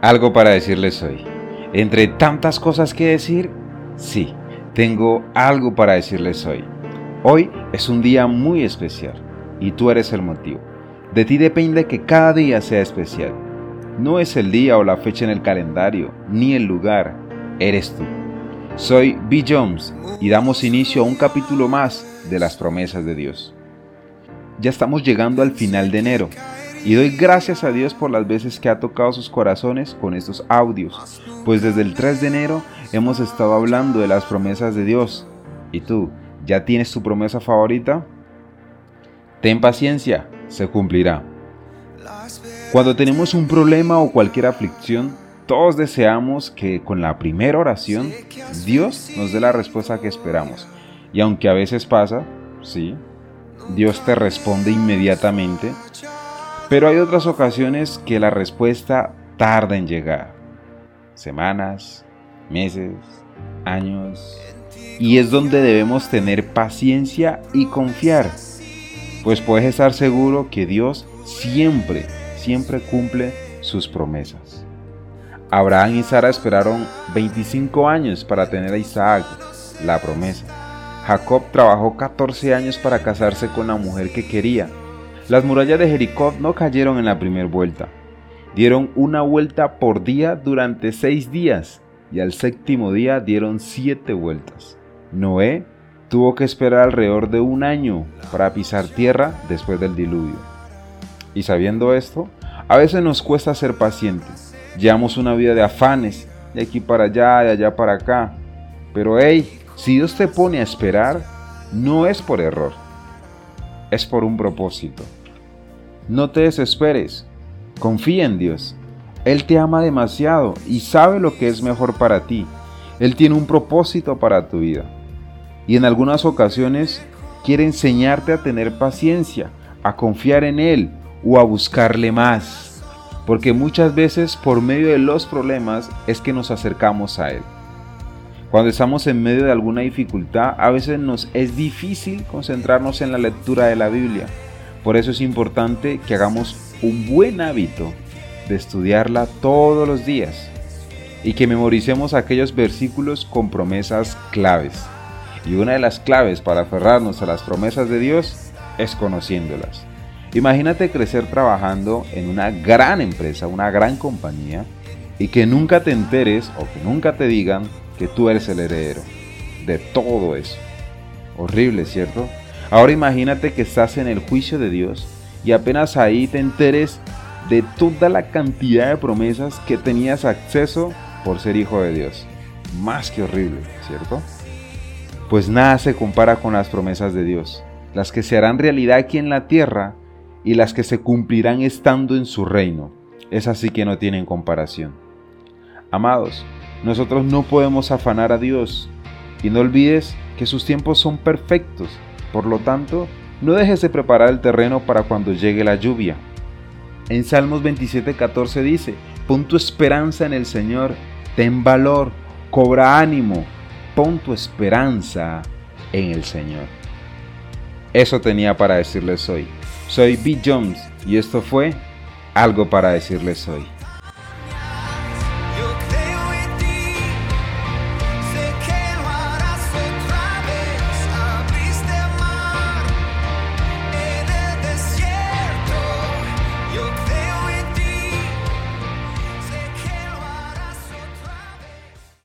Algo para decirles hoy. Entre tantas cosas que decir, sí, tengo algo para decirles hoy. Hoy es un día muy especial y tú eres el motivo. De ti depende que cada día sea especial. No es el día o la fecha en el calendario, ni el lugar, eres tú. Soy B. Jones y damos inicio a un capítulo más de las promesas de Dios. Ya estamos llegando al final de enero y doy gracias a Dios por las veces que ha tocado sus corazones con estos audios, pues desde el 3 de enero hemos estado hablando de las promesas de Dios. ¿Y tú, ya tienes tu promesa favorita? Ten paciencia, se cumplirá. Cuando tenemos un problema o cualquier aflicción, todos deseamos que con la primera oración Dios nos dé la respuesta que esperamos. Y aunque a veces pasa, sí, Dios te responde inmediatamente, pero hay otras ocasiones que la respuesta tarda en llegar. Semanas, meses, años. Y es donde debemos tener paciencia y confiar. Pues puedes estar seguro que Dios siempre, siempre cumple sus promesas. Abraham y Sara esperaron 25 años para tener a Isaac, la promesa. Jacob trabajó 14 años para casarse con la mujer que quería las murallas de Jericó no cayeron en la primera vuelta. Dieron una vuelta por día durante seis días y al séptimo día dieron siete vueltas. Noé tuvo que esperar alrededor de un año para pisar tierra después del diluvio. Y sabiendo esto, a veces nos cuesta ser pacientes. Llevamos una vida de afanes, de aquí para allá, de allá para acá. Pero hey, si Dios te pone a esperar, no es por error, es por un propósito. No te desesperes, confía en Dios. Él te ama demasiado y sabe lo que es mejor para ti. Él tiene un propósito para tu vida. Y en algunas ocasiones quiere enseñarte a tener paciencia, a confiar en Él o a buscarle más. Porque muchas veces por medio de los problemas es que nos acercamos a Él. Cuando estamos en medio de alguna dificultad, a veces nos es difícil concentrarnos en la lectura de la Biblia por eso es importante que hagamos un buen hábito de estudiarla todos los días y que memoricemos aquellos versículos con promesas claves. Y una de las claves para aferrarnos a las promesas de Dios es conociéndolas. Imagínate crecer trabajando en una gran empresa, una gran compañía, y que nunca te enteres o que nunca te digan que tú eres el heredero de todo eso. Horrible, ¿cierto? Ahora imagínate que estás en el juicio de Dios y apenas ahí te enteres de toda la cantidad de promesas que tenías acceso por ser hijo de Dios. Más que horrible, ¿cierto? Pues nada se compara con las promesas de Dios, las que se harán realidad aquí en la tierra y las que se cumplirán estando en su reino. Es así que no tienen comparación. Amados, nosotros no podemos afanar a Dios y no olvides que sus tiempos son perfectos por lo tanto, no dejes de preparar el terreno para cuando llegue la lluvia. En Salmos 27:14 dice, pon tu esperanza en el Señor, ten valor, cobra ánimo, pon tu esperanza en el Señor. Eso tenía para decirles hoy. Soy B. Jones y esto fue algo para decirles hoy.